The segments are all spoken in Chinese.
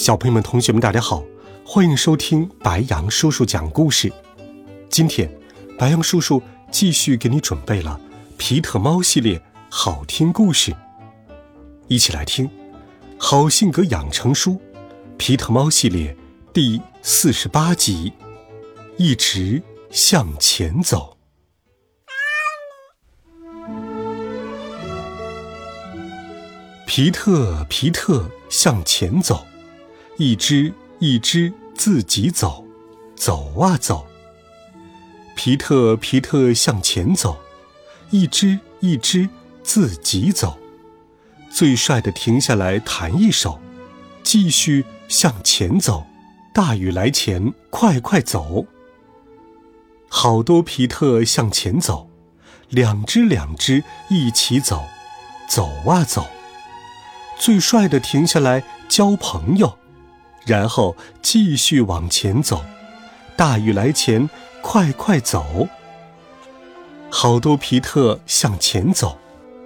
小朋友们、同学们，大家好，欢迎收听白羊叔叔讲故事。今天，白羊叔叔继续给你准备了皮特猫系列好听故事，一起来听《好性格养成书》皮特猫系列第四十八集，一直向前走。皮特，皮特，向前走。一只一只自己走，走啊走。皮特皮特向前走，一只一只自己走。最帅的停下来弹一首，继续向前走。大雨来前，快快走。好多皮特向前走，两只两只一起走，走啊走。最帅的停下来交朋友。然后继续往前走，大雨来前，快快走。好多皮特向前走，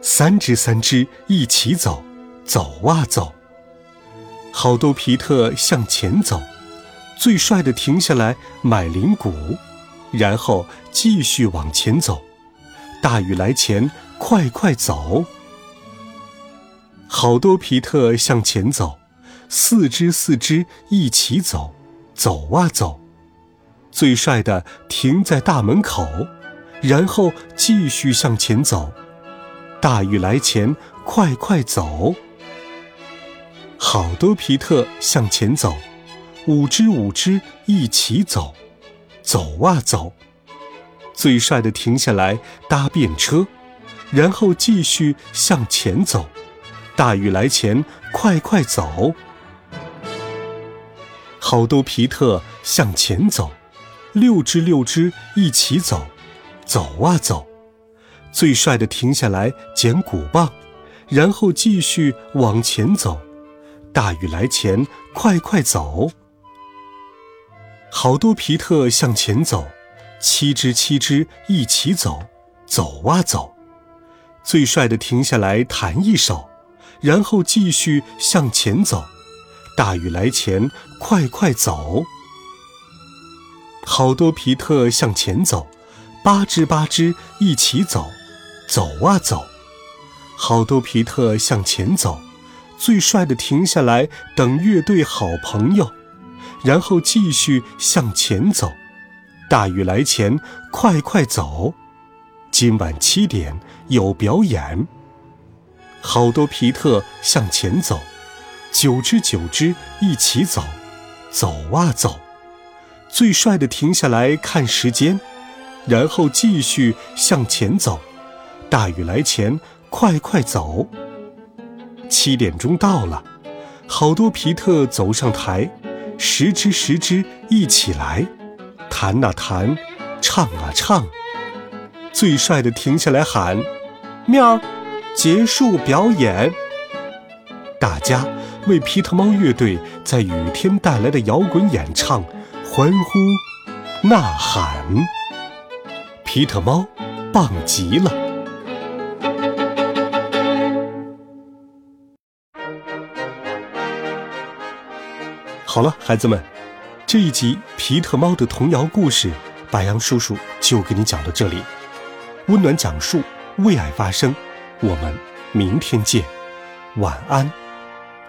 三只三只一起走，走啊走。好多皮特向前走，最帅的停下来买铃鼓，然后继续往前走，大雨来前，快快走。好多皮特向前走。四只四只一起走，走啊走，最帅的停在大门口，然后继续向前走。大雨来前，快快走。好多皮特向前走，五只五只一起走，走啊走，最帅的停下来搭便车，然后继续向前走。大雨来前，快快走。好多皮特向前走，六只六只一起走，走啊走，最帅的停下来捡鼓棒，然后继续往前走。大雨来前，快快走。好多皮特向前走，七只七只一起走，走啊走，最帅的停下来弹一首，然后继续向前走。大雨来前，快快走！好多皮特向前走，八只八只一起走，走啊走！好多皮特向前走，最帅的停下来等乐队好朋友，然后继续向前走。大雨来前，快快走！今晚七点有表演。好多皮特向前走。九只九只一起走，走啊走，最帅的停下来看时间，然后继续向前走。大雨来前，快快走。七点钟到了，好多皮特走上台，十只十只一起来，弹啊弹，唱啊唱。最帅的停下来喊：“喵！”结束表演。大家。为皮特猫乐队在雨天带来的摇滚演唱欢呼、呐喊，皮特猫棒极了！好了，孩子们，这一集皮特猫的童谣故事，白杨叔叔就给你讲到这里。温暖讲述，为爱发声，我们明天见，晚安。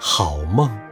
好梦。